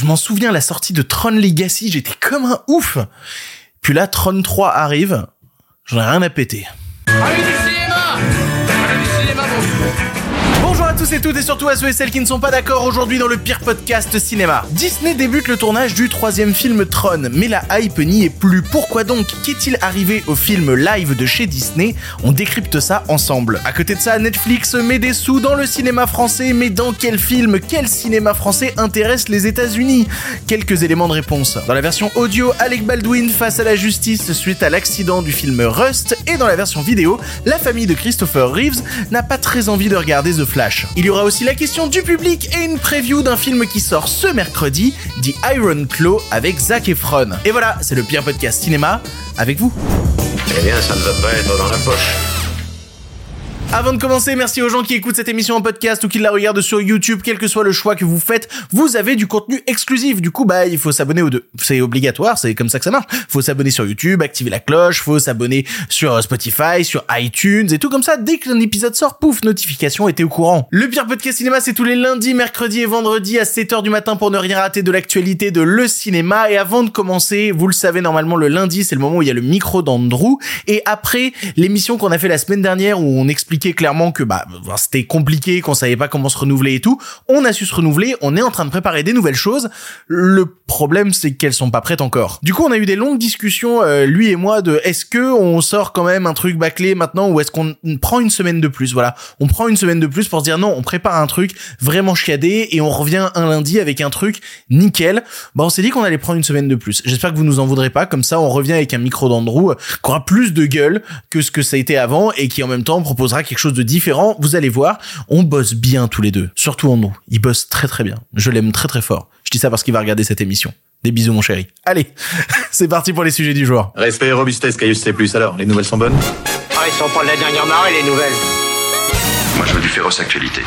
Je m'en souviens, la sortie de Tron Legacy, j'étais comme un ouf. Puis là, Tron 3 arrive, j'en ai rien à péter. Allez du cinéma Allez du cinéma, bon tous et toutes et surtout à ceux et celles qui ne sont pas d'accord aujourd'hui dans le pire podcast cinéma. Disney débute le tournage du troisième film Tron, mais la hype n'y est plus. Pourquoi donc Qu'est-il arrivé au film live de chez Disney? On décrypte ça ensemble. À côté de ça, Netflix met des sous dans le cinéma français, mais dans quel film, quel cinéma français intéresse les États-Unis? Quelques éléments de réponse. Dans la version audio, Alec Baldwin face à la justice suite à l'accident du film Rust, et dans la version vidéo, la famille de Christopher Reeves n'a pas très envie de regarder The Flash. Il y aura aussi la question du public et une preview d'un film qui sort ce mercredi, The Iron Claw avec Zac Efron. Et voilà, c'est le pire podcast cinéma avec vous. Eh bien, ça ne va pas être dans la poche. Avant de commencer, merci aux gens qui écoutent cette émission en podcast ou qui la regardent sur YouTube, quel que soit le choix que vous faites, vous avez du contenu exclusif. Du coup, bah, il faut s'abonner aux deux. C'est obligatoire, c'est comme ça que ça marche. Faut s'abonner sur YouTube, activer la cloche, faut s'abonner sur Spotify, sur iTunes et tout comme ça. Dès qu'un épisode sort, pouf, notification, t'es au courant. Le pire podcast cinéma, c'est tous les lundis, mercredis et vendredis à 7h du matin pour ne rien rater de l'actualité de le cinéma. Et avant de commencer, vous le savez, normalement, le lundi, c'est le moment où il y a le micro d'Andrew. Et après, l'émission qu'on a fait la semaine dernière où on explique clairement que bah c'était compliqué, qu'on savait pas comment se renouveler et tout. On a su se renouveler, on est en train de préparer des nouvelles choses. Le problème c'est qu'elles sont pas prêtes encore. Du coup, on a eu des longues discussions euh, lui et moi de est-ce que on sort quand même un truc bâclé maintenant ou est-ce qu'on prend une semaine de plus Voilà, on prend une semaine de plus pour se dire non, on prépare un truc vraiment chiadé et on revient un lundi avec un truc nickel. Bah on s'est dit qu'on allait prendre une semaine de plus. J'espère que vous nous en voudrez pas comme ça on revient avec un micro d'Andrew qui aura plus de gueule que ce que ça a été avant et qui en même temps proposera quelque chose de différent. Vous allez voir, on bosse bien tous les deux. Surtout en nous. Il bosse très très bien. Je l'aime très très fort. Je dis ça parce qu'il va regarder cette émission. Des bisous mon chéri. Allez, c'est parti pour les sujets du jour. Respect et robustesse, Caius C+. Alors, les nouvelles sont bonnes? Ah, ils sont pas de la dernière marée, les nouvelles. Moi, je veux du féroce actualité.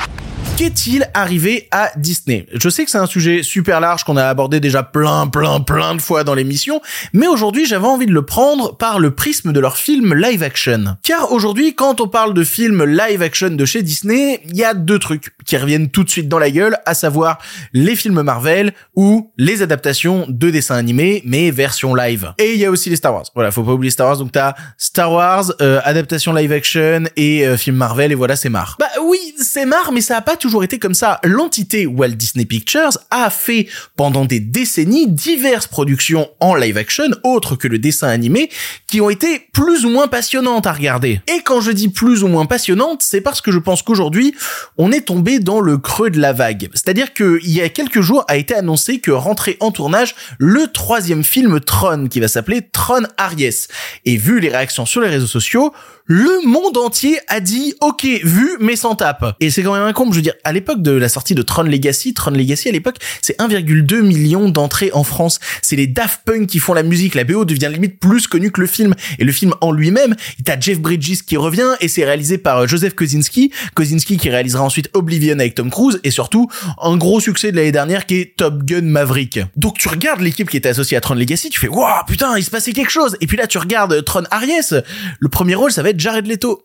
Qu'est-il arrivé à Disney? Je sais que c'est un sujet super large qu'on a abordé déjà plein, plein, plein de fois dans l'émission, mais aujourd'hui j'avais envie de le prendre par le prisme de leur film live action. Car aujourd'hui, quand on parle de film live action de chez Disney, il y a deux trucs qui reviennent tout de suite dans la gueule, à savoir les films Marvel ou les adaptations de dessins animés, mais version live. Et il y a aussi les Star Wars. Voilà, faut pas oublier Star Wars, donc t'as Star Wars, euh, adaptation live action et euh, film Marvel, et voilà, c'est marre. Bah oui, c'est marre, mais ça a pas toujours été comme ça. L'entité Walt Disney Pictures a fait pendant des décennies diverses productions en live action autres que le dessin animé qui ont été plus ou moins passionnantes à regarder. Et quand je dis plus ou moins passionnantes, c'est parce que je pense qu'aujourd'hui, on est tombé dans le creux de la vague. C'est-à-dire qu'il y a quelques jours a été annoncé que rentrait en tournage le troisième film Tron qui va s'appeler Tron Aries. Et vu les réactions sur les réseaux sociaux, le monde entier a dit ok vu mais sans tape et c'est quand même un con je veux dire à l'époque de la sortie de Tron Legacy Tron Legacy à l'époque c'est 1,2 million d'entrées en France. C'est les Daft Punk qui font la musique. La BO devient limite plus connue que le film. Et le film en lui-même t'as Jeff Bridges qui revient et c'est réalisé par Joseph Kosinski. Kosinski qui réalisera ensuite Oblivion avec Tom Cruise et surtout un gros succès de l'année dernière qui est Top Gun Maverick. Donc tu regardes l'équipe qui était associée à Tron Legacy tu fais waouh putain il se passait quelque chose! Et puis là tu regardes Tron Aries. Le premier rôle ça va être Jared Leto.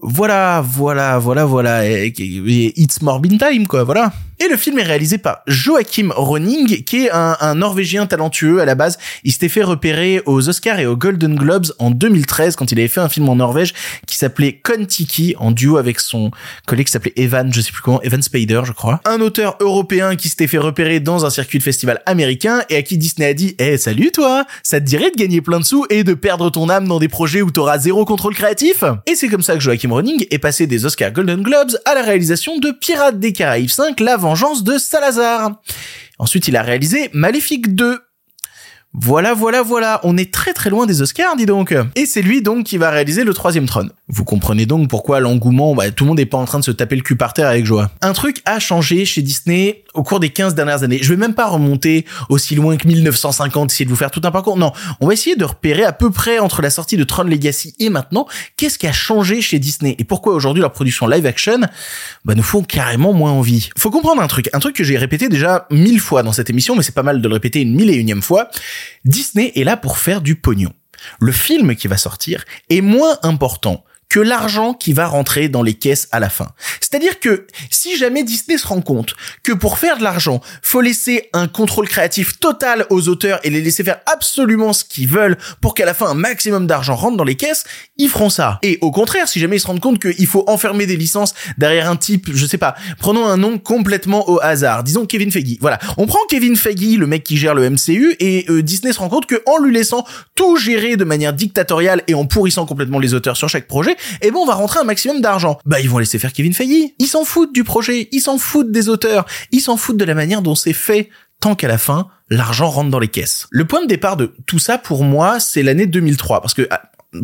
Voilà, voilà, voilà, voilà. Et, it's Morbin Time, quoi, voilà. Et le film est réalisé par Joachim Ronning, qui est un, Norvégien talentueux à la base. Il s'était fait repérer aux Oscars et aux Golden Globes en 2013 quand il avait fait un film en Norvège qui s'appelait Kon-Tiki en duo avec son collègue qui s'appelait Evan, je sais plus comment, Evan Spader, je crois. Un auteur européen qui s'était fait repérer dans un circuit de festival américain et à qui Disney a dit "Eh, salut toi, ça te dirait de gagner plein de sous et de perdre ton âme dans des projets où t'auras zéro contrôle créatif? Et c'est comme ça que Joachim Ronning est passé des Oscars Golden Globes à la réalisation de Pirates des Caraïbes 5, La Vengeance de Salazar. Ensuite, il a réalisé Maléfique 2. Voilà, voilà, voilà, on est très très loin des Oscars, dis donc. Et c'est lui donc qui va réaliser le troisième trône. Vous comprenez donc pourquoi l'engouement, bah, tout le monde n'est pas en train de se taper le cul par terre avec joie. Un truc a changé chez Disney au cours des 15 dernières années. Je vais même pas remonter aussi loin que 1950, essayer de vous faire tout un parcours. Non, on va essayer de repérer à peu près entre la sortie de Tron Legacy et maintenant, qu'est-ce qui a changé chez Disney et pourquoi aujourd'hui leur production live action bah, nous font carrément moins envie. Faut comprendre un truc, un truc que j'ai répété déjà mille fois dans cette émission, mais c'est pas mal de le répéter une mille et unième fois. Disney est là pour faire du pognon. Le film qui va sortir est moins important que l'argent qui va rentrer dans les caisses à la fin. C'est-à-dire que si jamais Disney se rend compte que pour faire de l'argent, faut laisser un contrôle créatif total aux auteurs et les laisser faire absolument ce qu'ils veulent pour qu'à la fin un maximum d'argent rentre dans les caisses, ils feront ça. Et au contraire, si jamais ils se rendent compte qu'il faut enfermer des licences derrière un type, je sais pas, prenons un nom complètement au hasard, disons Kevin Feige. Voilà, on prend Kevin Feige, le mec qui gère le MCU, et euh, Disney se rend compte que en lui laissant tout gérer de manière dictatoriale et en pourrissant complètement les auteurs sur chaque projet, eh ben on va rentrer un maximum d'argent. Bah ils vont laisser faire Kevin Feige. Ils s'en foutent du projet, ils s'en foutent des auteurs, ils s'en foutent de la manière dont c'est fait tant qu'à la fin, l'argent rentre dans les caisses. Le point de départ de tout ça pour moi, c'est l'année 2003 parce que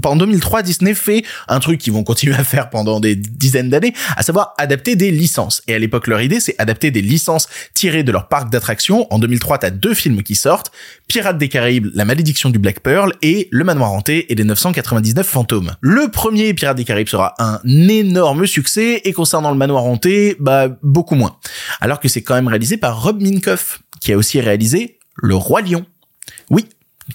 pendant 2003, Disney fait un truc qu'ils vont continuer à faire pendant des dizaines d'années, à savoir adapter des licences. Et à l'époque, leur idée, c'est adapter des licences tirées de leur parc d'attractions. En 2003, t'as deux films qui sortent, Pirates des Caraïbes, La Malédiction du Black Pearl et Le Manoir Hanté et les 999 fantômes. Le premier Pirates des Caraïbes sera un énorme succès et concernant Le Manoir Hanté, bah, beaucoup moins. Alors que c'est quand même réalisé par Rob Minkoff, qui a aussi réalisé Le Roi Lion. Oui,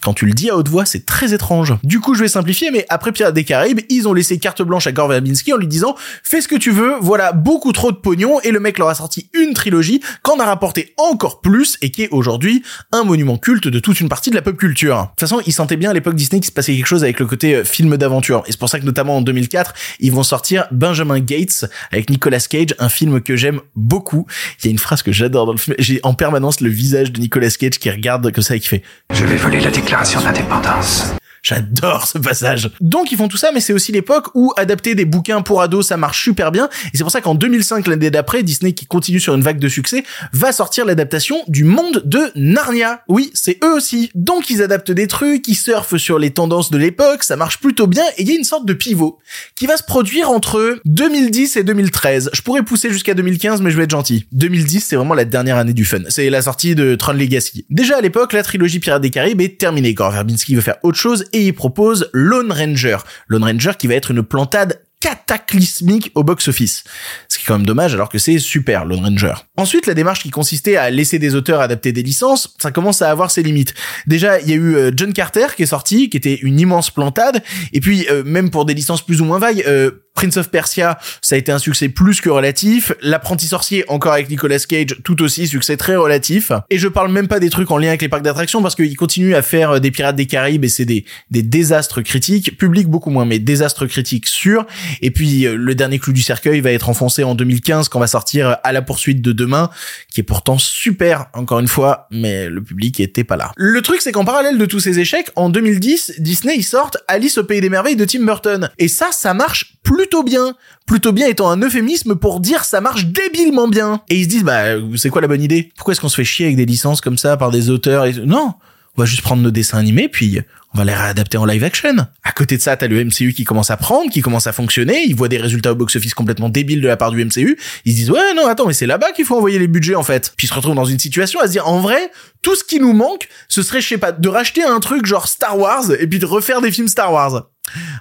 quand tu le dis à haute voix, c'est très étrange. Du coup, je vais simplifier, mais après Pirates des Caraïbes, ils ont laissé carte blanche à Gore Verbinski en lui disant fais ce que tu veux, voilà beaucoup trop de pognon, et le mec leur a sorti une trilogie qu'en a rapporté encore plus et qui est aujourd'hui un monument culte de toute une partie de la pop culture. De toute façon, ils sentaient bien à l'époque Disney qu'il se passait quelque chose avec le côté euh, film d'aventure, et c'est pour ça que notamment en 2004, ils vont sortir Benjamin Gates avec Nicolas Cage, un film que j'aime beaucoup. Il y a une phrase que j'adore dans le film, j'ai en permanence le visage de Nicolas Cage qui regarde comme ça et qui fait Je vais voler la déclaration d'indépendance. J'adore ce passage. Donc ils font tout ça, mais c'est aussi l'époque où adapter des bouquins pour ados, ça marche super bien. Et c'est pour ça qu'en 2005, l'année d'après, Disney, qui continue sur une vague de succès, va sortir l'adaptation du monde de Narnia. Oui, c'est eux aussi. Donc ils adaptent des trucs, ils surfent sur les tendances de l'époque, ça marche plutôt bien, et il y a une sorte de pivot qui va se produire entre 2010 et 2013. Je pourrais pousser jusqu'à 2015, mais je vais être gentil. 2010, c'est vraiment la dernière année du fun. C'est la sortie de Tron Legacy. Déjà à l'époque, la trilogie Pirates des Caraïbes est terminée. Gore Verbinski veut faire autre chose et il propose Lone Ranger. Lone Ranger qui va être une plantade cataclysmique au box-office. Ce qui est quand même dommage alors que c'est super, Lone Ranger. Ensuite, la démarche qui consistait à laisser des auteurs adapter des licences, ça commence à avoir ses limites. Déjà, il y a eu euh, John Carter qui est sorti, qui était une immense plantade, et puis euh, même pour des licences plus ou moins vagues, euh, Prince of Persia, ça a été un succès plus que relatif. L'apprenti sorcier, encore avec Nicolas Cage, tout aussi succès très relatif. Et je parle même pas des trucs en lien avec les parcs d'attractions parce qu'ils continuent à faire des Pirates des Caraïbes et c'est des, des désastres critiques. Public beaucoup moins, mais désastres critiques sûrs. Et puis euh, le dernier clou du cercueil va être enfoncé en 2015 quand va sortir À la poursuite de demain, qui est pourtant super, encore une fois, mais le public était pas là. Le truc c'est qu'en parallèle de tous ces échecs, en 2010, Disney ils sortent Alice au pays des merveilles de Tim Burton. Et ça, ça marche plutôt bien. Plutôt bien étant un euphémisme pour dire ça marche débilement bien. Et ils se disent, bah, c'est quoi la bonne idée? Pourquoi est-ce qu'on se fait chier avec des licences comme ça par des auteurs et... Non on va juste prendre nos dessins animés, puis on va les réadapter en live action. À côté de ça, t'as le MCU qui commence à prendre, qui commence à fonctionner, ils voient des résultats au box-office complètement débiles de la part du MCU, ils se disent, ouais, non, attends, mais c'est là-bas qu'il faut envoyer les budgets, en fait. Puis ils se retrouvent dans une situation à se dire, en vrai, tout ce qui nous manque, ce serait, je sais pas, de racheter un truc genre Star Wars, et puis de refaire des films Star Wars.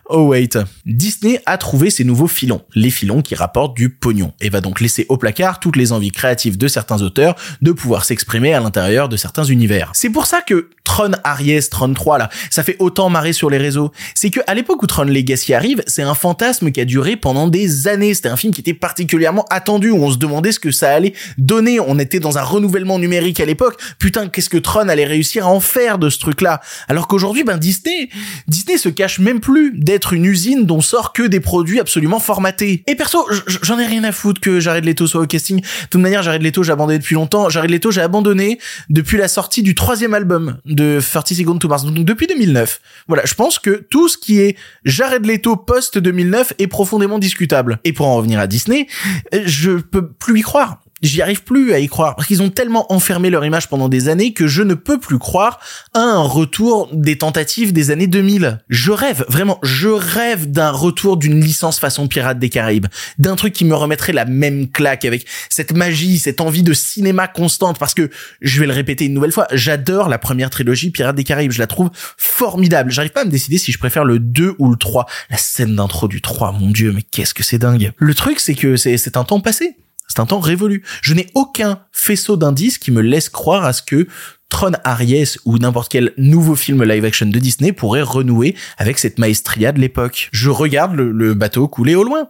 Oh wait. Disney a trouvé ses nouveaux filons, les filons qui rapportent du pognon, et va donc laisser au placard toutes les envies créatives de certains auteurs de pouvoir s'exprimer à l'intérieur de certains univers. C'est pour ça que Tron Aries, Tron 3 là, ça fait autant marrer sur les réseaux. C'est que à l'époque où Tron Legacy arrive, c'est un fantasme qui a duré pendant des années. C'était un film qui était particulièrement attendu, où on se demandait ce que ça allait donner. On était dans un renouvellement numérique à l'époque. Putain, qu'est-ce que Tron allait réussir à en faire de ce truc-là? Alors qu'aujourd'hui, ben Disney, Disney se cache même plus d'être une usine dont sort que des produits absolument formatés. Et perso, j'en ai rien à foutre que Jared Leto soit au casting. De toute manière, Jared Leto, j'ai abandonné depuis longtemps. Jared Leto, j'ai abandonné depuis la sortie du troisième album de 30 Seconds to Mars, donc depuis 2009. Voilà, je pense que tout ce qui est Jared Leto post 2009 est profondément discutable. Et pour en revenir à Disney, je peux plus y croire j'y arrive plus à y croire parce qu'ils ont tellement enfermé leur image pendant des années que je ne peux plus croire à un retour des tentatives des années 2000. Je rêve, vraiment, je rêve d'un retour d'une licence façon Pirates des Caraïbes, d'un truc qui me remettrait la même claque avec cette magie, cette envie de cinéma constante parce que je vais le répéter une nouvelle fois, j'adore la première trilogie Pirates des Caraïbes, je la trouve formidable. J'arrive pas à me décider si je préfère le 2 ou le 3. La scène d'intro du 3, mon dieu, mais qu'est-ce que c'est dingue. Le truc c'est que c'est un temps passé C'est un temps révolu. Je n'ai aucun faisceau d'indices qui me laisse croire à ce que Tron Aries ou n'importe quel nouveau film live action de Disney pourrait renouer avec cette maestria de l'époque. Je regarde le, bateau couler au loin.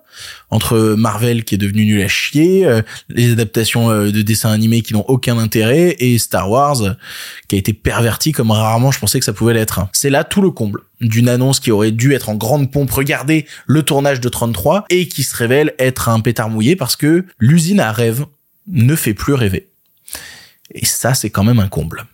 Entre Marvel qui est devenu nul à chier, euh, les adaptations euh, de dessins animés qui n'ont aucun intérêt et Star Wars euh, qui a été perverti comme rarement je pensais que ça pouvait l'être. C'est là tout le comble d'une annonce qui aurait dû être en grande pompe, regardez le tournage de 33 et qui se révèle être un pétard mouillé parce que l'usine à rêve ne fait plus rêver. Et ça, c'est quand même un comble.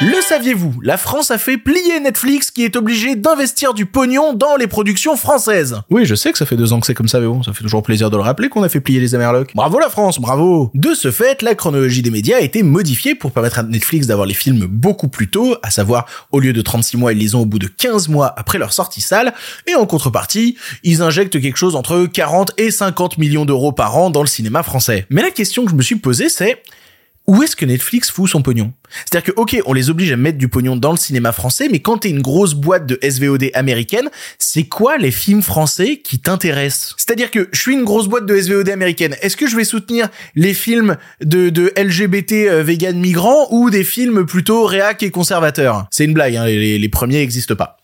Le saviez-vous La France a fait plier Netflix qui est obligé d'investir du pognon dans les productions françaises. Oui, je sais que ça fait deux ans que c'est comme ça, mais bon, ça fait toujours plaisir de le rappeler qu'on a fait plier les Amerlocs. Bravo la France, bravo De ce fait, la chronologie des médias a été modifiée pour permettre à Netflix d'avoir les films beaucoup plus tôt, à savoir, au lieu de 36 mois, ils les ont au bout de 15 mois après leur sortie salle, et en contrepartie, ils injectent quelque chose entre 40 et 50 millions d'euros par an dans le cinéma français. Mais la question que je me suis posée, c'est où est-ce que Netflix fout son pognon? C'est-à-dire que, ok, on les oblige à mettre du pognon dans le cinéma français, mais quand t'es une grosse boîte de SVOD américaine, c'est quoi les films français qui t'intéressent? C'est-à-dire que je suis une grosse boîte de SVOD américaine. Est-ce que je vais soutenir les films de, LGBT euh, vegan migrants ou des films plutôt réac et conservateurs? C'est une blague, hein, les, les premiers n'existent pas.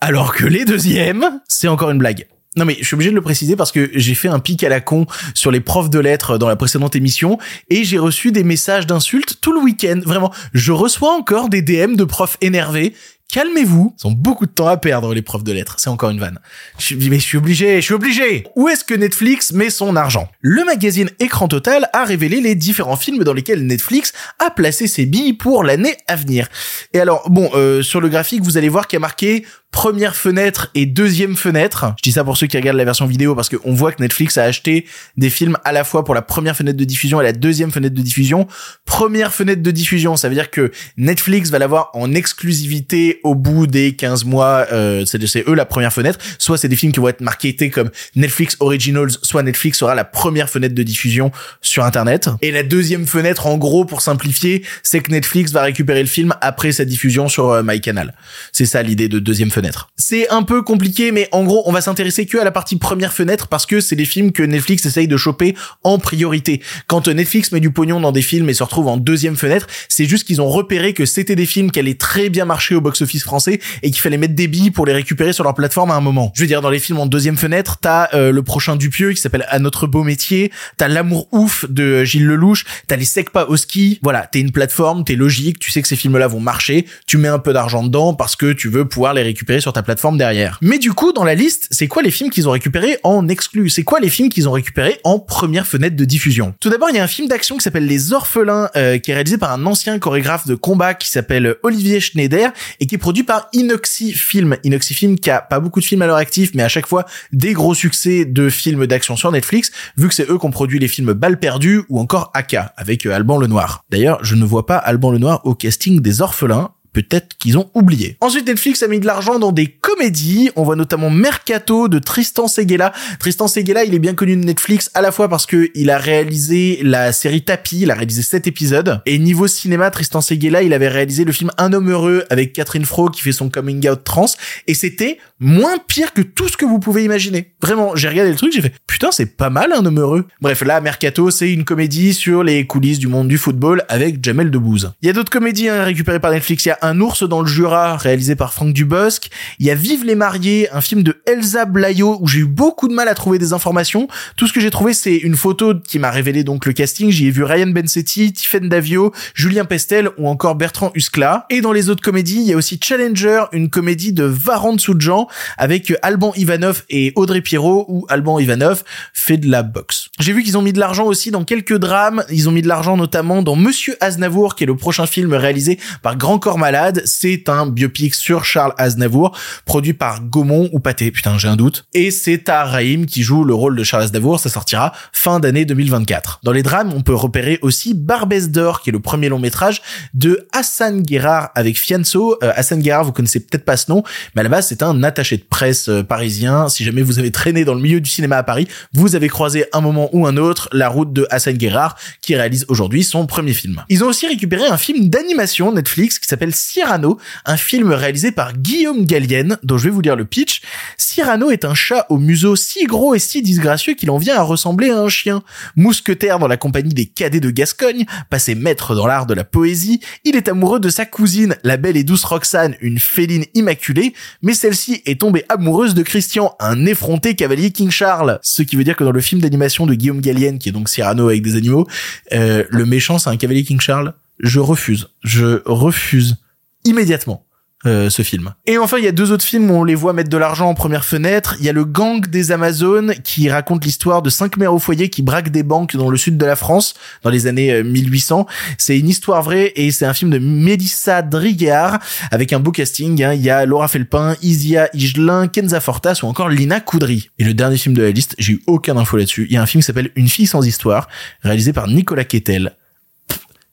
Alors que les deuxièmes, c'est encore une blague. Non mais je suis obligé de le préciser parce que j'ai fait un pic à la con sur les profs de lettres dans la précédente émission et j'ai reçu des messages d'insultes tout le week-end. Vraiment, je reçois encore des DM de profs énervés. Calmez-vous, ils ont beaucoup de temps à perdre les profs de lettres, c'est encore une vanne. Je mais je suis obligé, je suis obligé. Où est-ce que Netflix met son argent? Le magazine Écran Total a révélé les différents films dans lesquels Netflix a placé ses billes pour l'année à venir. Et alors, bon, euh, sur le graphique, vous allez voir qu'il y a marqué première fenêtre et deuxième fenêtre. Je dis ça pour ceux qui regardent la version vidéo parce qu'on voit que Netflix a acheté des films à la fois pour la première fenêtre de diffusion et la deuxième fenêtre de diffusion. Première fenêtre de diffusion, ça veut dire que Netflix va l'avoir en exclusivité au bout des 15 mois. Euh, c'est eux la première fenêtre. Soit c'est des films qui vont être marketés comme Netflix Originals, soit Netflix sera la première fenêtre de diffusion sur Internet. Et la deuxième fenêtre, en gros, pour simplifier, c'est que Netflix va récupérer le film après sa diffusion sur euh, MyCanal. C'est ça l'idée de deuxième fenêtre. C'est un peu compliqué, mais en gros, on va s'intéresser que à la partie première fenêtre parce que c'est les films que Netflix essaye de choper en priorité. Quand Netflix met du pognon dans des films et se retrouve en deuxième fenêtre, c'est juste qu'ils ont repéré que c'était des films qui allaient très bien marcher au box-office français et qu'il fallait mettre des billes pour les récupérer sur leur plateforme à un moment. Je veux dire, dans les films en deuxième fenêtre, t'as euh, le prochain Dupieux qui s'appelle À notre beau métier, t'as L'amour ouf de Gilles Lelouch, t'as les Secpa au ski. Voilà, t'es une plateforme, t'es logique, tu sais que ces films-là vont marcher, tu mets un peu d'argent dedans parce que tu veux pouvoir les récupérer sur ta plateforme derrière. Mais du coup, dans la liste, c'est quoi les films qu'ils ont récupérés en exclu? C'est quoi les films qu'ils ont récupérés en première fenêtre de diffusion? Tout d'abord, il y a un film d'action qui s'appelle Les Orphelins, euh, qui est réalisé par un ancien chorégraphe de combat qui s'appelle Olivier Schneider et qui produit par Inoxy Film. Inoxy Film qui a pas beaucoup de films à leur actif, mais à chaque fois des gros succès de films d'action sur Netflix, vu que c'est eux qui ont produit les films Balles perdues ou encore Aka avec euh, Alban Lenoir. D'ailleurs, je ne vois pas Alban Lenoir au casting des Orphelins, peut-être qu'ils ont oublié. Ensuite, Netflix a mis de l'argent dans des comédies. On voit notamment Mercato de Tristan Seguela. Tristan Seguela, il est bien connu de Netflix à la fois parce que il a réalisé la série Tapi, il a réalisé sept épisodes. Et niveau cinéma, Tristan Seguela, il avait réalisé le film Un homme heureux avec Catherine Fro qui fait son coming out trans. Et c'était moins pire que tout ce que vous pouvez imaginer. Vraiment, j'ai regardé le truc, j'ai fait putain, c'est pas mal un homme heureux. Bref, là, Mercato, c'est une comédie sur les coulisses du monde du football avec Jamel Debbouze. Il y a d'autres comédies hein, récupérées par Netflix. Un ours dans le Jura, réalisé par Franck Dubosc. Il y a Vive les mariés, un film de Elsa Blayo où j'ai eu beaucoup de mal à trouver des informations. Tout ce que j'ai trouvé, c'est une photo qui m'a révélé donc le casting. J'y ai vu Ryan Bensetti, Tiffen Davio, Julien Pestel ou encore Bertrand Huskla. Et dans les autres comédies, il y a aussi Challenger, une comédie de Varan Soudjan avec Alban Ivanov et Audrey Pirot où Alban Ivanov fait de la boxe. J'ai vu qu'ils ont mis de l'argent aussi dans quelques drames. Ils ont mis de l'argent notamment dans Monsieur Aznavour, qui est le prochain film réalisé par Grand Corps C'est un biopic sur Charles Aznavour, produit par Gaumont ou Pathé. Putain, j'ai un doute. Et c'est Tahar Rahim qui joue le rôle de Charles Aznavour. Ça sortira fin d'année 2024. Dans les drames, on peut repérer aussi Barbès d'or, qui est le premier long métrage de Hassan Guérard avec Fianso. Euh, Hassan Guérard, vous connaissez peut-être pas ce nom, mais à la base, c'est un attaché de presse euh, parisien. Si jamais vous avez traîné dans le milieu du cinéma à Paris, vous avez croisé un moment ou un autre la route de Hassan Guérard, qui réalise aujourd'hui son premier film. Ils ont aussi récupéré un film d'animation Netflix qui s'appelle Cyrano, un film réalisé par Guillaume Gallienne, dont je vais vous lire le pitch. Cyrano est un chat au museau si gros et si disgracieux qu'il en vient à ressembler à un chien. Mousquetaire dans la compagnie des cadets de Gascogne, passé maître dans l'art de la poésie, il est amoureux de sa cousine, la belle et douce Roxane, une féline immaculée, mais celle-ci est tombée amoureuse de Christian, un effronté cavalier King Charles. Ce qui veut dire que dans le film d'animation de Guillaume Gallienne, qui est donc Cyrano avec des animaux, euh, le méchant c'est un cavalier King Charles. Je refuse. Je refuse immédiatement. euh, ce film. Et enfin, il y a deux autres films où on les voit mettre de l'argent en première fenêtre. Il y a le Gang des Amazones qui raconte l'histoire de cinq mères au foyer qui braquent des banques dans le sud de la France dans les années euh, 1800. C'est une histoire vraie et c'est un film de Mélissa Driguard avec un beau casting. hein. Il y a Laura Felpin, Isia Higelin, Kenza Fortas ou encore Lina Coudry. Et le dernier film de la liste, j'ai eu aucun info là-dessus. Il y a un film qui s'appelle Une fille sans histoire, réalisé par Nicolas Quetel.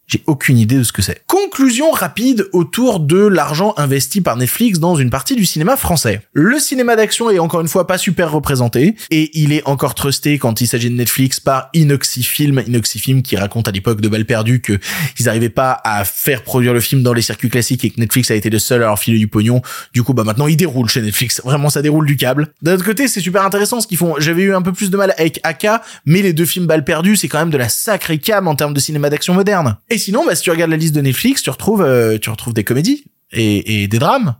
J'ai aucune idée de ce que c'est. Conclusion rapide autour de l'argent investi par Netflix dans une partie du cinéma français. Le cinéma d'action est encore une fois pas super représenté et il est encore trusté quand il s'agit de Netflix par Inoxifilm, Inoxifilm qui raconte à l'époque de Balles perdues que ils n'arrivaient pas à faire produire le film dans les circuits classiques et que Netflix a été le seul à leur filer du pognon. Du coup, bah maintenant il déroule chez Netflix. Vraiment, ça déroule du câble. D'un autre côté, c'est super intéressant ce qu'ils font. J'avais eu un peu plus de mal avec Aka, mais les deux films Balles perdues, c'est quand même de la sacrée cam en termes de cinéma d'action moderne. Sinon, bah, si tu regardes la liste de Netflix, tu retrouves, euh, tu retrouves des comédies et, et des drames.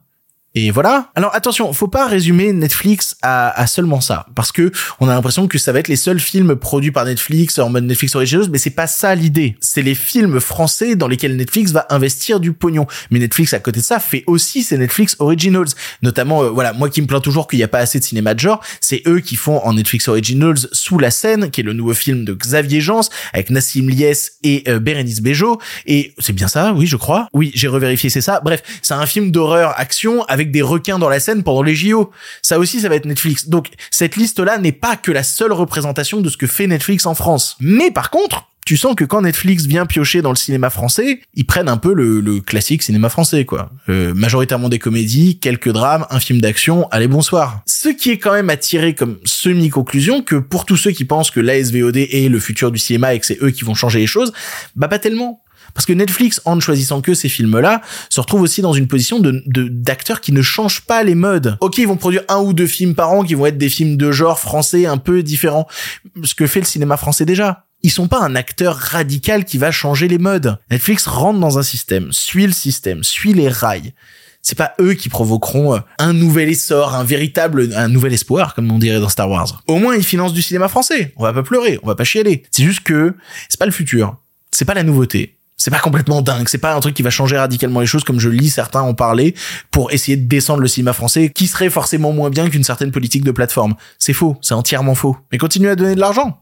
Et voilà. Alors attention, faut pas résumer Netflix à, à seulement ça, parce que on a l'impression que ça va être les seuls films produits par Netflix en mode Netflix Originals, mais c'est pas ça l'idée. C'est les films français dans lesquels Netflix va investir du pognon. Mais Netflix à côté de ça fait aussi ses Netflix Originals, notamment euh, voilà moi qui me plains toujours qu'il n'y a pas assez de cinéma de genre, c'est eux qui font en Netflix Originals Sous la scène, qui est le nouveau film de Xavier Jans avec Nassim Lies et euh, Bérénice Bejo. Et c'est bien ça, oui je crois. Oui j'ai revérifié c'est ça. Bref c'est un film d'horreur action avec des requins dans la scène pendant les JO. Ça aussi, ça va être Netflix. Donc, cette liste-là n'est pas que la seule représentation de ce que fait Netflix en France. Mais par contre, tu sens que quand Netflix vient piocher dans le cinéma français, ils prennent un peu le, le classique cinéma français, quoi. Euh, majoritairement des comédies, quelques drames, un film d'action, allez bonsoir. Ce qui est quand même à tirer comme semi-conclusion que pour tous ceux qui pensent que l'ASVOD est le futur du cinéma et que c'est eux qui vont changer les choses, bah pas tellement. Parce que Netflix, en ne choisissant que ces films-là, se retrouve aussi dans une position de d'acteurs qui ne changent pas les modes. Ok, ils vont produire un ou deux films par an qui vont être des films de genre français un peu différents. Ce que fait le cinéma français déjà. Ils sont pas un acteur radical qui va changer les modes. Netflix rentre dans un système, suit le système, suit les rails. C'est pas eux qui provoqueront euh, un nouvel essor, un véritable, un nouvel espoir, comme on dirait dans Star Wars. Au moins, ils financent du cinéma français. On va pas pleurer, on va pas chialer. C'est juste que c'est pas le futur. C'est pas la nouveauté. C'est pas complètement dingue, c'est pas un truc qui va changer radicalement les choses comme je lis certains en parler pour essayer de descendre le cinéma français qui serait forcément moins bien qu'une certaine politique de plateforme. C'est faux, c'est entièrement faux. Mais continuez à donner de l'argent.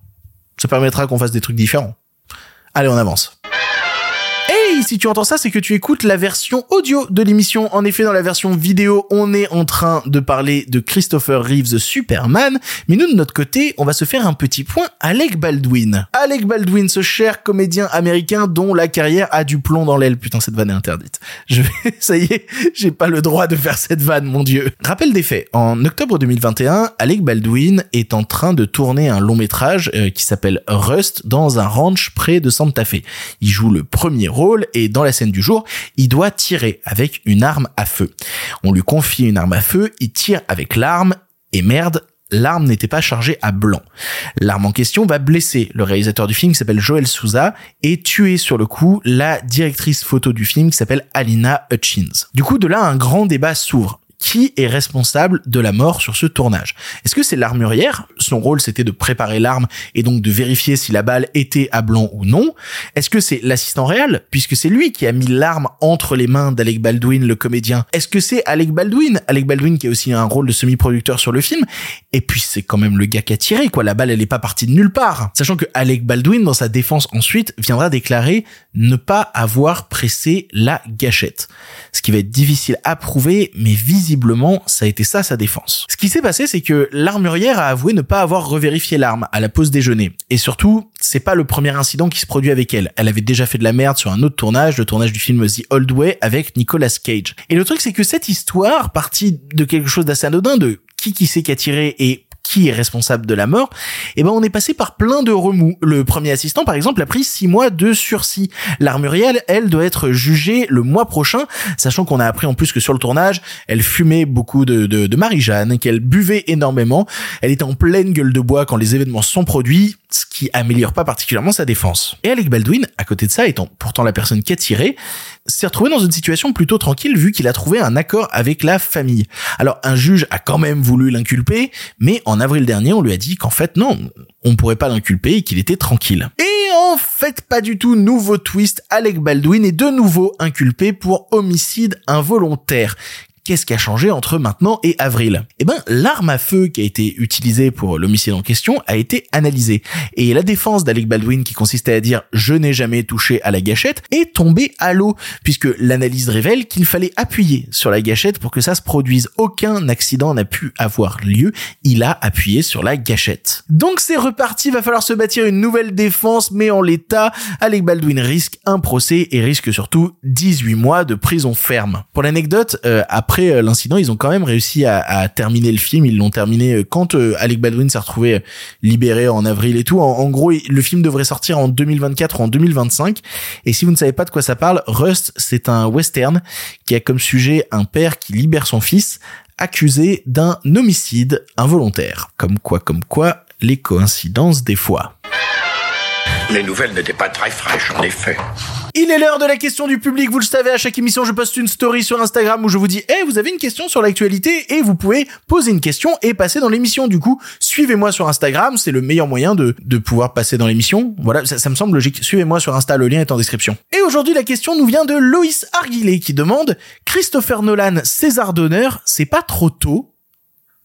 Ça permettra qu'on fasse des trucs différents. Allez, on avance. Si tu entends ça, c'est que tu écoutes la version audio de l'émission. En effet, dans la version vidéo, on est en train de parler de Christopher Reeves Superman, mais nous de notre côté, on va se faire un petit point Alec Baldwin. Alec Baldwin, ce cher comédien américain dont la carrière a du plomb dans l'aile. Putain, cette vanne est interdite. Je ça y est, j'ai pas le droit de faire cette vanne, mon dieu. Rappel des faits. En octobre 2021, Alec Baldwin est en train de tourner un long métrage euh, qui s'appelle Rust dans un ranch près de Santa Fe. Il joue le premier rôle et dans la scène du jour, il doit tirer avec une arme à feu. On lui confie une arme à feu, il tire avec l'arme et merde, l'arme n'était pas chargée à blanc. L'arme en question va blesser le réalisateur du film qui s'appelle Joel Souza et tuer sur le coup la directrice photo du film qui s'appelle Alina Hutchins. Du coup, de là, un grand débat s'ouvre qui est responsable de la mort sur ce tournage. Est-ce que c'est l'armurière? Son rôle c'était de préparer l'arme et donc de vérifier si la balle était à blanc ou non. Est-ce que c'est l'assistant réel? Puisque c'est lui qui a mis l'arme entre les mains d'Alec Baldwin le comédien. Est-ce que c'est Alec Baldwin? Alec Baldwin qui a aussi un rôle de semi-producteur sur le film. Et puis c'est quand même le gars qui a tiré quoi, la balle elle est pas partie de nulle part. Sachant que Alec Baldwin dans sa défense ensuite viendra déclarer ne pas avoir pressé la gâchette. Ce qui va être difficile à prouver mais visiblement ça a été ça sa défense. Ce qui s'est passé c'est que l'armurière a avoué ne pas avoir revérifié l'arme à la pause déjeuner et surtout c'est pas le premier incident qui se produit avec elle. Elle avait déjà fait de la merde sur un autre tournage, le tournage du film The Old Way avec Nicolas Cage. Et le truc c'est que cette histoire partie de quelque chose d'assez anodin de qui qui sait qui a tiré et qui est responsable de la mort, eh ben on est passé par plein de remous. Le premier assistant, par exemple, a pris six mois de sursis. L'armurielle, elle, doit être jugée le mois prochain, sachant qu'on a appris en plus que sur le tournage, elle fumait beaucoup de, de, de Marie-Jeanne, qu'elle buvait énormément, elle était en pleine gueule de bois quand les événements sont produits, ce qui améliore pas particulièrement sa défense. Et Alec Baldwin, à côté de ça, étant pourtant la personne qui a tiré, s'est retrouvé dans une situation plutôt tranquille vu qu'il a trouvé un accord avec la famille. Alors un juge a quand même voulu l'inculper, mais en avril dernier on lui a dit qu'en fait non, on pourrait pas l'inculper et qu'il était tranquille. Et en fait pas du tout nouveau twist, Alec Baldwin est de nouveau inculpé pour homicide involontaire Qu'est-ce qui a changé entre maintenant et avril? Eh ben, l'arme à feu qui a été utilisée pour l'homicide en question a été analysée. Et la défense d'Alec Baldwin, qui consistait à dire je n'ai jamais touché à la gâchette, est tombée à l'eau, puisque l'analyse révèle qu'il fallait appuyer sur la gâchette pour que ça se produise. Aucun accident n'a pu avoir lieu. Il a appuyé sur la gâchette. Donc c'est reparti, va falloir se bâtir une nouvelle défense, mais en l'état, Alec Baldwin risque un procès et risque surtout 18 mois de prison ferme. Pour l'anecdote, euh, après après euh, l'incident, ils ont quand même réussi à, terminer le film. Ils l'ont terminé euh, quand euh, Alec Baldwin s'est retrouvé libéré en avril et tout. En, gros, le film devrait sortir en 2024 ou en 2025. Et si vous ne savez pas de quoi ça parle, Rust, c'est un western qui a comme sujet un père qui libère son fils accusé d'un homicide involontaire. Comme quoi, comme quoi, les coïncidences des fois. Les nouvelles n'étaient pas très fraîches, en effet. Il est l'heure de la question du public, vous le savez, à chaque émission je poste une story sur Instagram où je vous dis "Eh, vous avez une question sur l'actualité et vous pouvez poser une question et passer dans l'émission." Du coup, suivez-moi sur Instagram, c'est le meilleur moyen de de pouvoir passer dans l'émission. Voilà, ça, me semble logique. Suivez-moi sur Insta, le lien est en description. Et aujourd'hui, la question nous vient de Loïs Arguillet qui demande "Christopher Nolan César d'honneur, c'est pas trop tôt?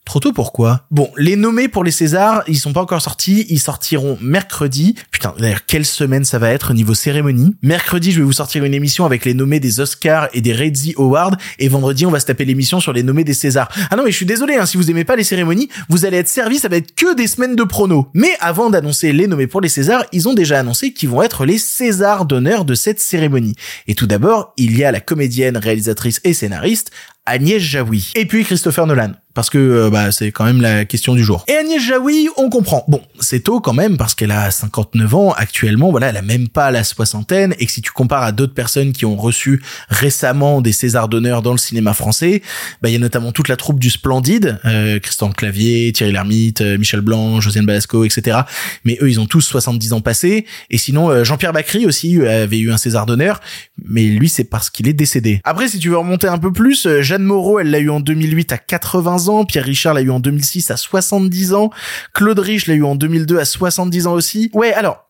Trop tôt pourquoi? Bon, les nommés pour les Césars, ils sont pas encore sortis, ils sortiront mercredi. Putain, d'ailleurs, quelle semaine ça va être au niveau cérémonie? Mercredi, je vais vous sortir une émission avec les nommés des Oscars et des Redzi Awards, et vendredi, on va se taper l'émission sur les nommés des Césars. Ah non, mais je suis désolé, hein, si vous aimez pas les cérémonies, vous allez être servi, ça va être que des semaines de prono. Mais avant d'annoncer les nommés pour les Césars, ils ont déjà annoncé qu'ils vont être les Césars d'honneur de cette cérémonie. Et tout d'abord, il y a la comédienne, réalisatrice et scénariste Agnès Jaoui. Et puis Christopher Nolan parce que euh, bah, c'est quand même la question du jour. Et Agnès Jaoui, on comprend. Bon, c'est tôt quand même parce qu'elle a 59 ans actuellement, voilà, elle a même pas la soixantaine et que si tu compares à d'autres personnes qui ont reçu récemment des Césars d'honneur dans le cinéma français, bah il y a notamment toute la troupe du Splendide, euh, Christian Clavier, Thierry Lhermitte, euh, Michel Blanc, Josiane Balasco, etc. Mais eux, ils ont tous 70 ans passés. Et sinon, euh, Jean-Pierre Bacry aussi avait eu un César d'honneur, mais lui, c'est parce qu'il est décédé. Après, si tu veux remonter un peu plus, Moreau, elle l'a eu en 2008 à 80 ans Pierre Richard l'a eu en 2006 à 70 ans, Claude Rich l'a eu en 2002 à 70 ans aussi. Ouais, alors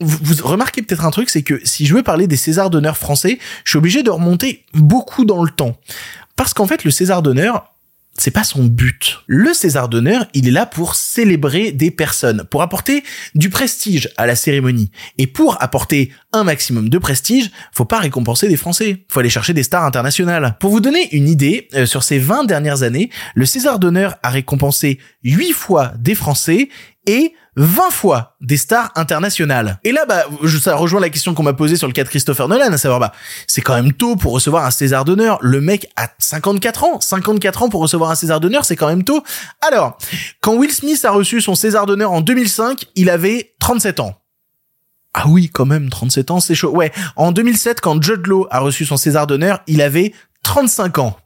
vous, remarquez peut-être un truc, c'est que si je veux parler des Césars d'honneur français, je suis obligé de remonter beaucoup dans le temps. Parce qu'en fait, le César d'honneur, c'est pas son but. Le César d'honneur, il est là pour célébrer des personnes, pour apporter du prestige à la cérémonie. Et pour apporter un maximum de prestige, faut pas récompenser des Français. Faut aller chercher des stars internationales. Pour vous donner une idée, euh, sur ces 20 dernières années, le César d'honneur a récompensé 8 fois des Français et 20 fois des stars internationales. Et là, bah, ça rejoint la question qu'on m'a posée sur le cas de Christopher Nolan, à savoir, bah, c'est quand même tôt pour recevoir un César d'honneur. Le mec a 54 ans. 54 ans pour recevoir un César d'honneur, c'est quand même tôt. Alors, quand Will Smith a reçu son César d'honneur en 2005, il avait 37 ans. Ah oui, quand même, 37 ans, c'est chaud. Ouais, en 2007, quand Judd Law a reçu son César d'honneur, il avait 35 ans.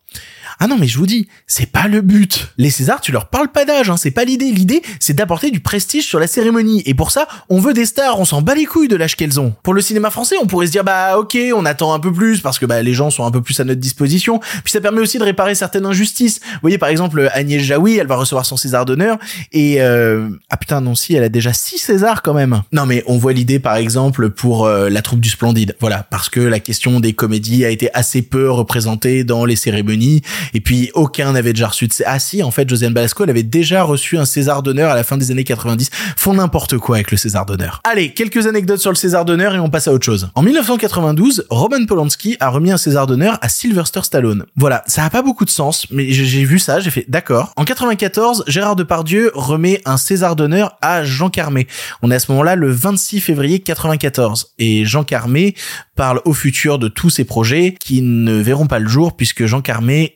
Ah non, mais je vous dis, c'est pas le but. Les Césars, tu leur parles pas d'âge, hein, c'est pas l'idée. L'idée, c'est d'apporter du prestige sur la cérémonie. Et pour ça, on veut des stars, on s'en bat les couilles de l'âge qu'elles ont. Pour le cinéma français, on pourrait se dire, bah ok, on attend un peu plus parce que bah les gens sont un peu plus à notre disposition. Puis ça permet aussi de réparer certaines injustices. Vous voyez, par exemple, Agnès Jaoui, elle va recevoir son César d'honneur. Et euh... ah putain, non, si, elle a déjà six Césars quand même. Non, mais on voit l'idée, par exemple, pour euh, la troupe du Splendide. Voilà, parce que la question des comédies a été assez peu représentée dans les cérémonies. Et puis aucun avait déjà reçu de... Ah si, en fait, Josiane Balasco, elle avait déjà reçu un César d'honneur à la fin des années 90. Font n'importe quoi avec le César d'honneur. Allez, quelques anecdotes sur le César d'honneur et on passe à autre chose. En 1992, Roman Polanski a remis un César d'honneur à Sylvester Stallone. Voilà, ça a pas beaucoup de sens, mais j'ai vu ça, j'ai fait d'accord. En 94, Gérard Depardieu remet un César d'honneur à Jean Carmé. On est à ce moment-là le 26 février 94 et Jean Carmé parle au futur de tous ses projets qui ne verront pas le jour puisque Jean Carmé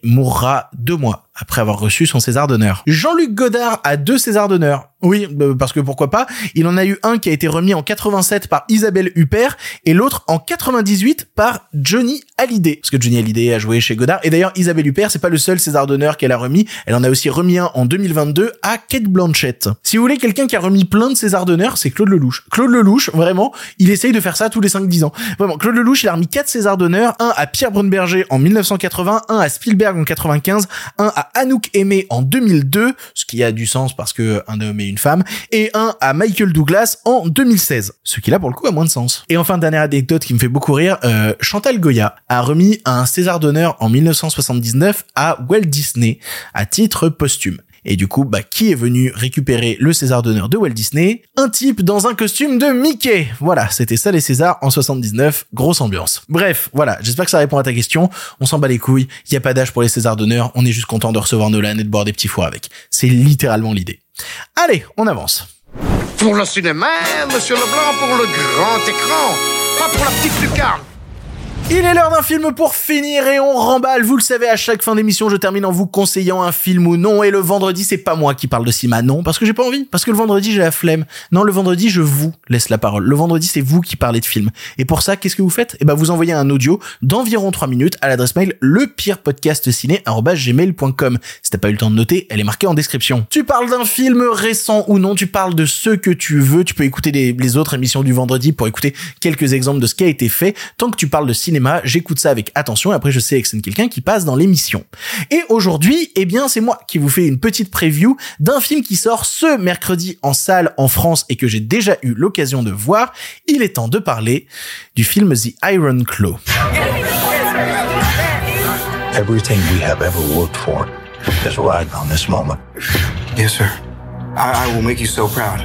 deux mois après avoir reçu son César d'honneur. Jean-Luc Godard a deux Césars d'honneur. Oui, euh, parce que pourquoi pas. Il en a eu un qui a été remis en 87 par Isabelle Huppert et l'autre en 98 par Johnny Hallyday. Parce que Johnny Hallyday a joué chez Godard. Et d'ailleurs, Isabelle Huppert, c'est pas le seul César d'honneur qu'elle a remis. Elle en a aussi remis un en 2022 à Kate Blanchett. Si vous voulez quelqu'un qui a remis plein de César d'honneur, c'est Claude Lelouch. Claude Lelouch, vraiment, il essaye de faire ça tous les 5-10 ans. Vraiment, Claude Lelouch, il a remis 4 Césars d'honneur, un à Pierre Brunberger en 1980, un à Spielberg en 95, un à Anouk Aimé en 2002, ce qui a du sens parce que un homme et une femme, et un à Michael Douglas en 2016, ce qui là pour le coup a moins de sens. Et enfin, dernière anecdote qui me fait beaucoup rire, euh, Chantal Goya a remis un César d'honneur en 1979 à Walt Disney à titre posthume. Et du coup, bah, qui est venu récupérer le César d'honneur de Walt Disney? Un type dans un costume de Mickey. Voilà, c'était ça les Césars en 79. Grosse ambiance. Bref, voilà, j'espère que ça répond à ta question. On s'en bat les couilles. Il y a pas d'âge pour les Césars d'honneur. On est juste content de recevoir Nolan et de boire des petits fours avec. C'est littéralement l'idée. Allez, on avance. Pour le cinéma, monsieur Leblanc, pour le grand écran, pas pour la petite lucarne. Il est l'heure d'un film pour finir et on remballe. Vous le savez, à chaque fin d'émission, je termine en vous conseillant un film ou non. Et le vendredi, c'est pas moi qui parle de cinéma, non, parce que j'ai pas envie. Parce que le vendredi, j'ai la flemme. Non, le vendredi, je vous laisse la parole. Le vendredi, c'est vous qui parlez de film. Et pour ça, qu'est-ce que vous faites? Eh ben, vous envoyez un audio d'environ 3 minutes à l'adresse mail lepirepodcastciné.gmail.com. Si t'as pas eu le temps de noter, elle est marquée en description. Tu parles d'un film récent ou non, tu parles de ce que tu veux. Tu peux écouter les, les autres émissions du vendredi pour écouter quelques exemples de ce qui a été fait. Tant que tu parles de cinéma, j'écoute ça avec attention et après je sélectionne quelqu'un qui passe dans l'émission. Et aujourd'hui, eh bien, c'est moi qui vous fais une petite preview d'un film qui sort ce mercredi en salle en France et que j'ai déjà eu l'occasion de voir. Il est temps de parler du film The Iron Claw. Everything we have ever worked for is riding on this moment. Yes, sir. I, will make you so proud.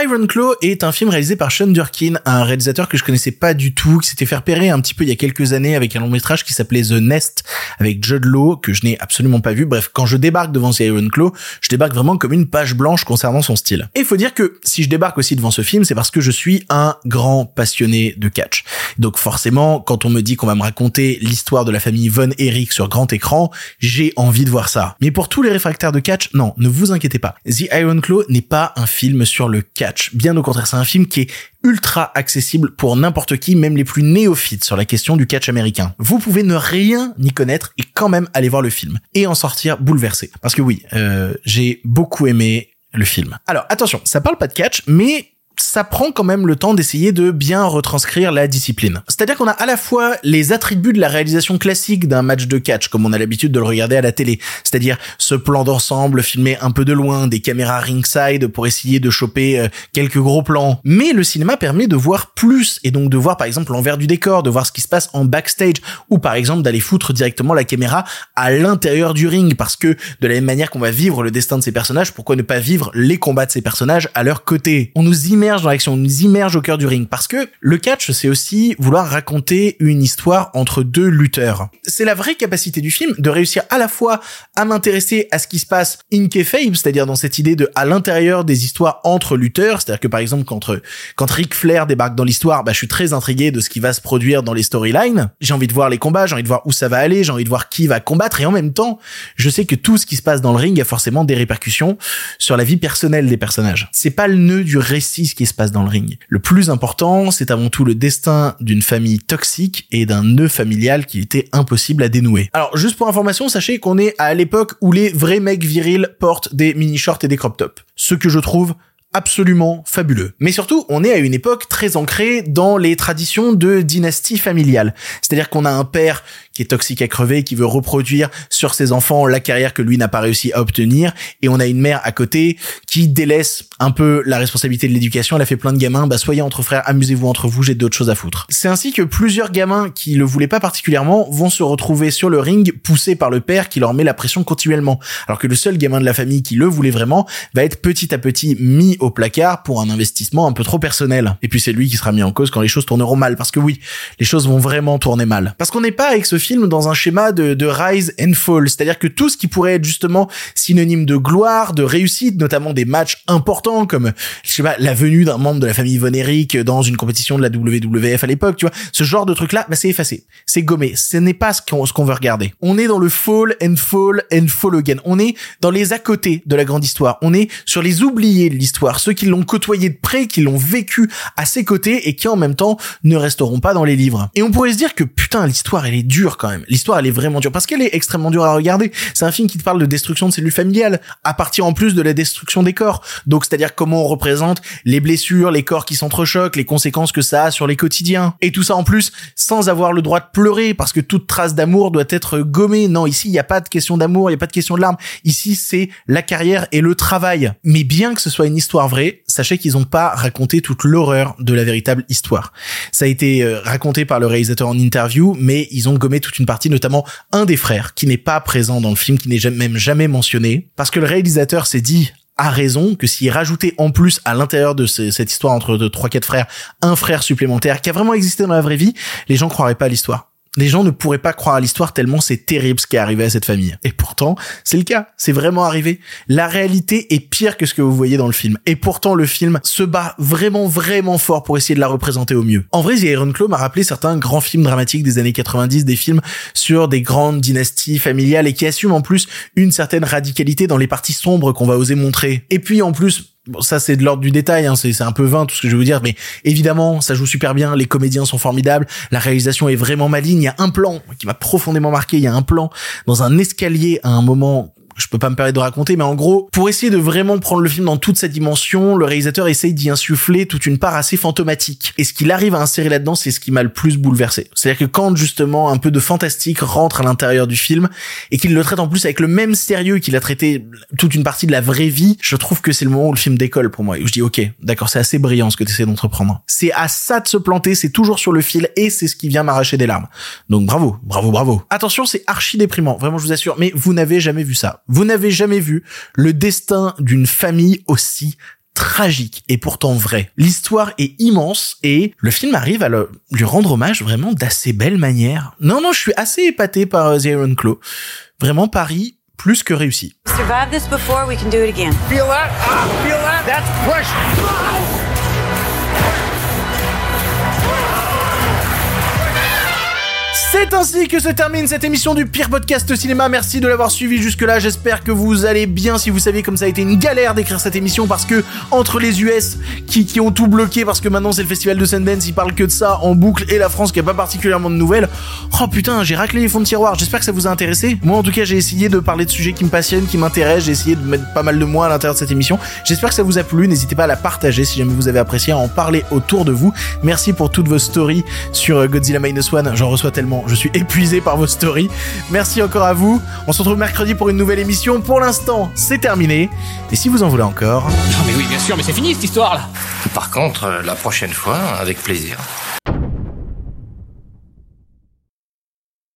Iron Claw est un film réalisé par Sean Durkin, un réalisateur que je connaissais pas du tout, qui s'était fait repérer un petit peu il y a quelques années avec un long métrage qui s'appelait The Nest avec Judd Law, que je n'ai absolument pas vu. Bref, quand je débarque devant ce Iron Claw, je débarque vraiment comme une page blanche concernant son style. Et faut dire que si je débarque aussi devant ce film, c'est parce que je suis un grand passionné de catch. Donc forcément, quand on me dit qu'on va me raconter l'histoire de la famille Von Erich sur grand écran, j'ai envie de voir ça. Mais pour tous les réfractaires de catch, non, ne vous inquiétez pas. The N'est pas un film sur le catch. Bien au contraire, c'est un film qui est ultra accessible pour n'importe qui, même les plus néophytes sur la question du catch américain. Vous pouvez ne rien y connaître et quand même aller voir le film et en sortir bouleversé. Parce que oui, euh, j'ai beaucoup aimé le film. Alors attention, ça parle pas de catch, mais ça prend quand même le temps d'essayer de bien retranscrire la discipline. C'est-à-dire qu'on a à la fois les attributs de la réalisation classique d'un match de catch, comme on a l'habitude de le regarder à la télé, c'est-à-dire ce plan d'ensemble filmé un peu de loin, des caméras ringside pour essayer de choper euh, quelques gros plans. Mais le cinéma permet de voir plus, et donc de voir par exemple l'envers du décor, de voir ce qui se passe en backstage, ou par exemple d'aller foutre directement la caméra à l'intérieur du ring, parce que de la même manière qu'on va vivre le destin de ces personnages, pourquoi ne pas vivre les combats de ces personnages à leur côté? On nous immerge dans l'action, on nous immerge au cœur du ring. Parce que le catch, c'est aussi vouloir raconter une histoire entre deux lutteurs. C'est la vraie capacité du film de réussir à la fois à m'intéresser à ce qui se passe in kayfabe, c'est-à-dire dans cette idée de à l'intérieur des histoires entre lutteurs, c'est-à-dire que par exemple quand quand Ric Flair débarque dans l'histoire, bah je suis très intrigué de ce qui va se produire dans les storylines. J'ai envie de voir les combats, j'ai envie de voir où ça va aller, j'ai envie de voir qui va combattre et en même temps, je sais que tout ce qui se passe dans le ring a forcément des répercussions sur la vie personnelle des personnages. C'est pas le nœud du récit qui se passe dans le ring. Le plus important, c'est avant tout le destin d'une famille toxique et d'un nœud familial qui était impossible à dénouer. Alors, juste pour information, sachez qu'on est à l'époque où les vrais mecs virils portent des mini-shorts et des crop tops. Ce que je trouve absolument fabuleux. Mais surtout, on est à une époque très ancrée dans les traditions de dynastie familiale. C'est-à-dire qu'on a un père qui est toxique à crever, qui veut reproduire sur ses enfants la carrière que lui n'a pas réussi à obtenir, et on a une mère à côté qui délaisse un peu la responsabilité de l'éducation, elle a fait plein de gamins, bah soyez entre frères, amusez-vous entre vous, j'ai d'autres choses à foutre. C'est ainsi que plusieurs gamins qui le voulaient pas particulièrement vont se retrouver sur le ring poussés par le père qui leur met la pression continuellement, alors que le seul gamin de la famille qui le voulait vraiment va être petit à petit mis au placard pour un investissement un peu trop personnel. Et puis c'est lui qui sera mis en cause quand les choses tourneront mal, parce que oui, les choses vont vraiment tourner mal. Parce qu'on n'est pas avec ce film dans un schéma de, de rise and fall, c'est-à-dire que tout ce qui pourrait être justement synonyme de gloire, de réussite, notamment des matchs importants comme, je sais pas, la venue d'un membre de la famille Von Erich dans une compétition de la WWF à l'époque, tu vois, ce genre de truc là, bah c'est effacé, c'est gommé, ce n'est pas ce qu'on ce qu'on veut regarder. On est dans le fall and fall and fall again. On est dans les à côté de la grande histoire. On est sur les oubliés de l'histoire, ceux qui l'ont côtoyé de près, qui l'ont vécu à ses côtés et qui en même temps ne resteront pas dans les livres. Et on pourrait se dire que putain, l'histoire elle est dure quand même. L'histoire elle est vraiment dure parce qu'elle est extrêmement dure à regarder. C'est un film qui te parle de destruction de cellules familiales à partir en plus de la destruction des corps. Donc c'est-à-dire comment on représente les blessures, les corps qui s'entrechoquent, les conséquences que ça a sur les quotidiens. Et tout ça en plus sans avoir le droit de pleurer parce que toute trace d'amour doit être gommée. Non, ici il n'y a pas de question d'amour, il n'y a pas de question de larmes. Ici c'est la carrière et le travail. Mais bien que ce soit une histoire vraie, sachez qu'ils n'ont pas raconté toute l'horreur de la véritable histoire. Ça a été euh, raconté par le réalisateur en interview, mais ils ont gommé toute une partie, notamment un des frères qui n'est pas présent dans le film, qui n'est même jamais mentionné, parce que le réalisateur s'est dit a raison que s'il rajoutait en plus à l'intérieur de ce- cette histoire entre trois, quatre frères, un frère supplémentaire qui a vraiment existé dans la vraie vie, les gens croiraient pas à l'histoire. Les gens ne pourraient pas croire à l'histoire tellement c'est terrible ce qui est arrivé à cette famille. Et pourtant, c'est le cas. C'est vraiment arrivé. La réalité est pire que ce que vous voyez dans le film. Et pourtant, le film se bat vraiment, vraiment fort pour essayer de la représenter au mieux. En vrai, The Iron Claw m'a rappelé certains grands films dramatiques des années 90, des films sur des grandes dynasties familiales et qui assument en plus une certaine radicalité dans les parties sombres qu'on va oser montrer. Et puis, en plus, Bon, ça c'est de l'ordre du détail, hein, c'est c'est un peu vain tout ce que je vais vous dire, mais évidemment ça joue super bien, les comédiens sont formidables, la réalisation est vraiment maligne, il y a un plan qui m'a profondément marqué, il y a un plan dans un escalier à un moment je peux pas me permettre de raconter, mais en gros, pour essayer de vraiment prendre le film dans toute sa dimension, le réalisateur essaye d'y insuffler toute une part assez fantomatique. Et ce qu'il arrive à insérer là-dedans, c'est ce qui m'a le plus bouleversé. C'est-à-dire que quand justement un peu de fantastique rentre à l'intérieur du film et qu'il le traite en plus avec le même sérieux qu'il a traité toute une partie de la vraie vie, je trouve que c'est le moment où le film décolle pour moi. Et où je dis ok, d'accord, c'est assez brillant ce que tu essaies d'entreprendre. C'est à ça de se planter, c'est toujours sur le fil et c'est ce qui vient m'arracher des larmes. Donc bravo, bravo, bravo. Attention, c'est archi déprimant, vraiment je vous assure, mais vous n'avez jamais vu ça. Vous n'avez jamais vu le destin d'une famille aussi tragique et pourtant vrai. L'histoire est immense et le film arrive à le- lui rendre hommage vraiment d'assez belle manière. Non, non, je suis assez épaté par euh, The Iron Claw. Vraiment, Paris, plus que réussi. Survived this before, we can do it again. Feel that? Ah, feel that? That's pressure. C'est ainsi que se termine cette émission du pire podcast cinéma. Merci de l'avoir suivi jusque-là. J'espère que vous allez bien. Si vous saviez comme ça a été une galère d'écrire cette émission parce que entre les US qui, qui ont tout bloqué parce que maintenant c'est le festival de Sundance, ils parlent que de ça en boucle et la France qui a pas particulièrement de nouvelles. Oh putain, j'ai raclé les fonds de tiroir. J'espère que ça vous a intéressé. Moi en tout cas, j'ai essayé de parler de sujets qui me passionnent, qui m'intéressent. J'ai essayé de mettre pas mal de moi à l'intérieur de cette émission. J'espère que ça vous a plu. N'hésitez pas à la partager si jamais vous avez apprécié, à en parler autour de vous. Merci pour toutes vos stories sur euh, Godzilla Minus One. J'en reçois tellement. Je suis épuisé par vos stories. Merci encore à vous. On se retrouve mercredi pour une nouvelle émission. Pour l'instant, c'est terminé. Et si vous en voulez encore, Non mais oui, bien sûr, mais c'est fini cette histoire là. Par contre, euh, la prochaine fois, avec plaisir.